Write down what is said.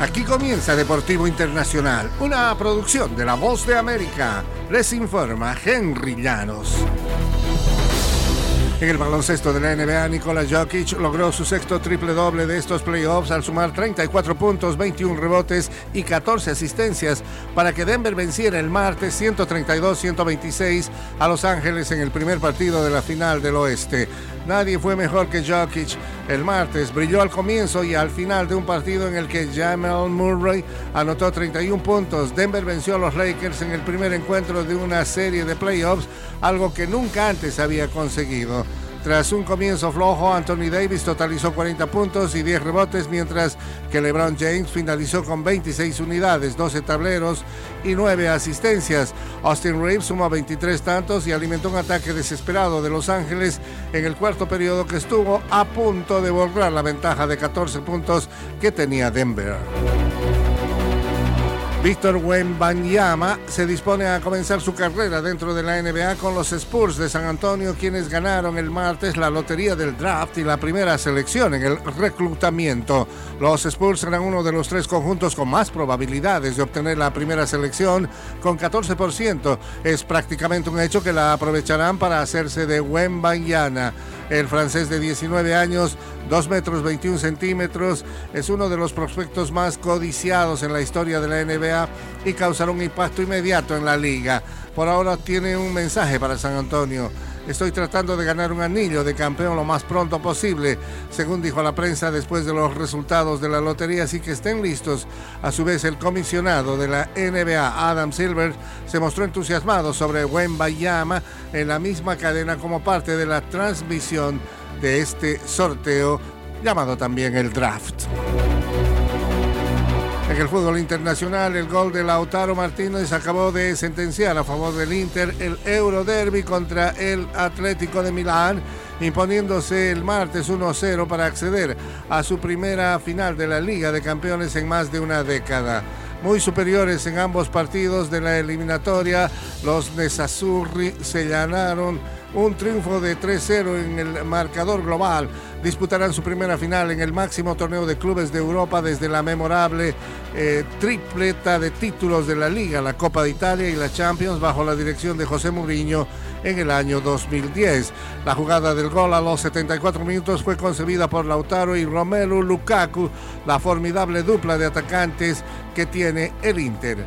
Aquí comienza Deportivo Internacional, una producción de La Voz de América. Les informa Henry Llanos. En el baloncesto de la NBA, Nikola Jokic logró su sexto triple doble de estos playoffs al sumar 34 puntos, 21 rebotes y 14 asistencias para que Denver venciera el martes 132-126 a Los Ángeles en el primer partido de la final del oeste. Nadie fue mejor que Jokic. El martes brilló al comienzo y al final de un partido en el que Jamal Murray anotó 31 puntos. Denver venció a los Lakers en el primer encuentro de una serie de playoffs, algo que nunca antes había conseguido. Tras un comienzo flojo, Anthony Davis totalizó 40 puntos y 10 rebotes, mientras que LeBron James finalizó con 26 unidades, 12 tableros y 9 asistencias. Austin Reeves sumó 23 tantos y alimentó un ataque desesperado de Los Ángeles en el cuarto periodo que estuvo a punto de borrar la ventaja de 14 puntos que tenía Denver. Víctor Wembanyama se dispone a comenzar su carrera dentro de la NBA con los Spurs de San Antonio, quienes ganaron el martes la lotería del draft y la primera selección en el reclutamiento. Los Spurs serán uno de los tres conjuntos con más probabilidades de obtener la primera selección, con 14%. Es prácticamente un hecho que la aprovecharán para hacerse de Wembanyama. El francés de 19 años, 2 metros 21 centímetros, es uno de los prospectos más codiciados en la historia de la NBA y causará un impacto inmediato en la liga. Por ahora tiene un mensaje para San Antonio. Estoy tratando de ganar un anillo de campeón lo más pronto posible, según dijo la prensa después de los resultados de la lotería, así que estén listos. A su vez, el comisionado de la NBA, Adam Silver, se mostró entusiasmado sobre Wembayama en la misma cadena como parte de la transmisión de este sorteo llamado también el draft. En el fútbol internacional, el gol de Lautaro Martínez acabó de sentenciar a favor del Inter el Euroderby contra el Atlético de Milán, imponiéndose el martes 1-0 para acceder a su primera final de la Liga de Campeones en más de una década. Muy superiores en ambos partidos de la eliminatoria, los Nessazzurri se ganaron un triunfo de 3-0 en el marcador global. Disputarán su primera final en el máximo torneo de clubes de Europa desde la memorable eh, tripleta de títulos de la Liga, la Copa de Italia y la Champions bajo la dirección de José Mourinho en el año 2010. La jugada del gol a los 74 minutos fue concebida por Lautaro y Romelu Lukaku, la formidable dupla de atacantes que tiene el Inter.